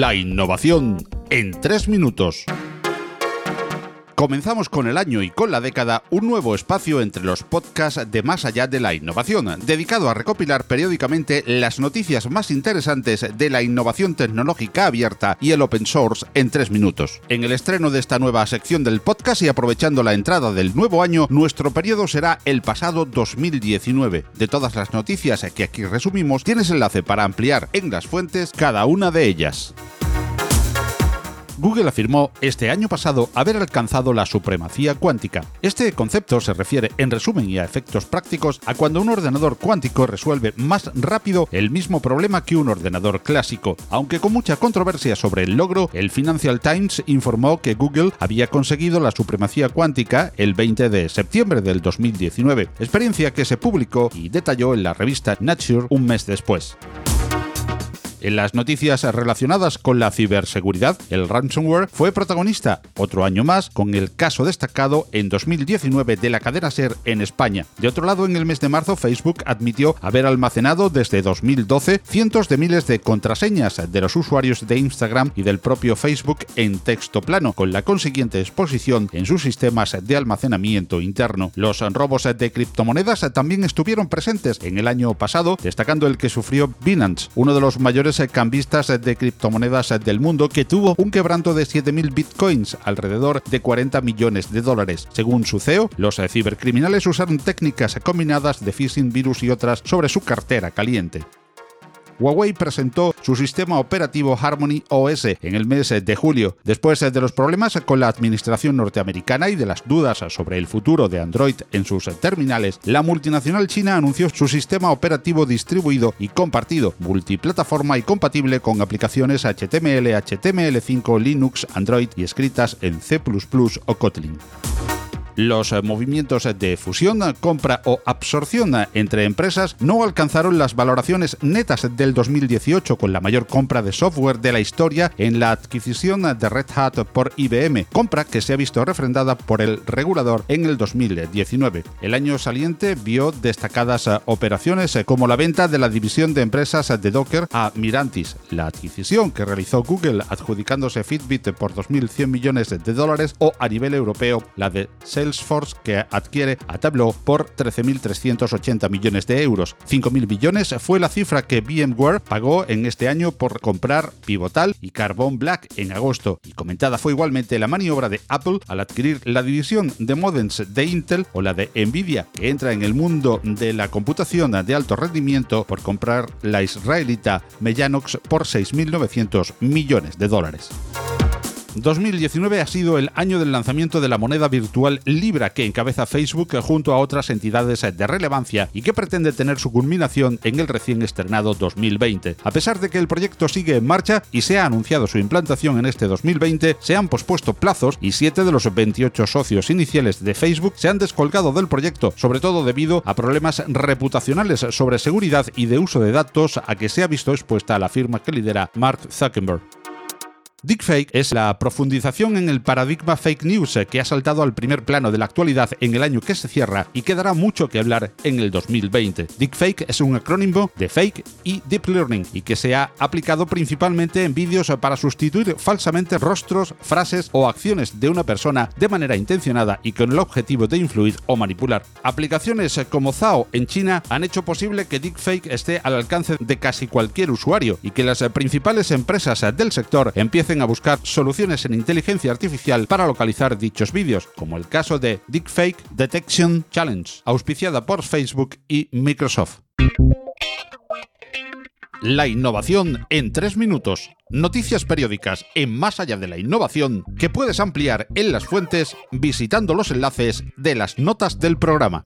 La innovación en tres minutos. Comenzamos con el año y con la década un nuevo espacio entre los podcasts de Más allá de la innovación, dedicado a recopilar periódicamente las noticias más interesantes de la innovación tecnológica abierta y el open source en tres minutos. En el estreno de esta nueva sección del podcast y aprovechando la entrada del nuevo año, nuestro periodo será el pasado 2019. De todas las noticias que aquí resumimos, tienes enlace para ampliar en las fuentes cada una de ellas. Google afirmó este año pasado haber alcanzado la supremacía cuántica. Este concepto se refiere, en resumen y a efectos prácticos, a cuando un ordenador cuántico resuelve más rápido el mismo problema que un ordenador clásico. Aunque con mucha controversia sobre el logro, el Financial Times informó que Google había conseguido la supremacía cuántica el 20 de septiembre del 2019, experiencia que se publicó y detalló en la revista Nature un mes después. En las noticias relacionadas con la ciberseguridad, el ransomware fue protagonista otro año más con el caso destacado en 2019 de la cadena SER en España. De otro lado, en el mes de marzo, Facebook admitió haber almacenado desde 2012 cientos de miles de contraseñas de los usuarios de Instagram y del propio Facebook en texto plano, con la consiguiente exposición en sus sistemas de almacenamiento interno. Los robos de criptomonedas también estuvieron presentes en el año pasado, destacando el que sufrió Binance, uno de los mayores cambistas de criptomonedas del mundo que tuvo un quebranto de 7.000 bitcoins, alrededor de 40 millones de dólares. Según su CEO, los cibercriminales usaron técnicas combinadas de phishing, virus y otras sobre su cartera caliente. Huawei presentó su sistema operativo Harmony OS en el mes de julio. Después de los problemas con la administración norteamericana y de las dudas sobre el futuro de Android en sus terminales, la multinacional china anunció su sistema operativo distribuido y compartido, multiplataforma y compatible con aplicaciones HTML, HTML5, Linux, Android y escritas en C++ o Kotlin. Los eh, movimientos de fusión, compra o absorción entre empresas no alcanzaron las valoraciones netas del 2018 con la mayor compra de software de la historia en la adquisición de Red Hat por IBM, compra que se ha visto refrendada por el regulador en el 2019. El año saliente vio destacadas operaciones como la venta de la división de empresas de Docker a Mirantis, la adquisición que realizó Google adjudicándose Fitbit por 2.100 millones de dólares o a nivel europeo la de Salesforce que adquiere a Tableau por 13.380 millones de euros. 5.000 billones fue la cifra que VMware pagó en este año por comprar Pivotal y Carbon Black en agosto. Y comentada fue igualmente la maniobra de Apple al adquirir la división de modems de Intel o la de Nvidia, que entra en el mundo de la computación de alto rendimiento por comprar la israelita Mellanox por 6.900 millones de dólares. 2019 ha sido el año del lanzamiento de la moneda virtual Libra que encabeza Facebook junto a otras entidades de relevancia y que pretende tener su culminación en el recién estrenado 2020. A pesar de que el proyecto sigue en marcha y se ha anunciado su implantación en este 2020, se han pospuesto plazos y 7 de los 28 socios iniciales de Facebook se han descolgado del proyecto, sobre todo debido a problemas reputacionales sobre seguridad y de uso de datos a que se ha visto expuesta la firma que lidera Mark Zuckerberg. Deepfake es la profundización en el paradigma fake news que ha saltado al primer plano de la actualidad en el año que se cierra y que dará mucho que hablar en el 2020. Deepfake es un acrónimo de fake y deep learning y que se ha aplicado principalmente en vídeos para sustituir falsamente rostros, frases o acciones de una persona de manera intencionada y con el objetivo de influir o manipular. Aplicaciones como Zao en China han hecho posible que deepfake esté al alcance de casi cualquier usuario y que las principales empresas del sector empiecen a buscar soluciones en inteligencia artificial para localizar dichos vídeos, como el caso de Deepfake Detection Challenge, auspiciada por Facebook y Microsoft. La innovación en tres minutos. Noticias periódicas en Más allá de la innovación que puedes ampliar en las fuentes visitando los enlaces de las notas del programa.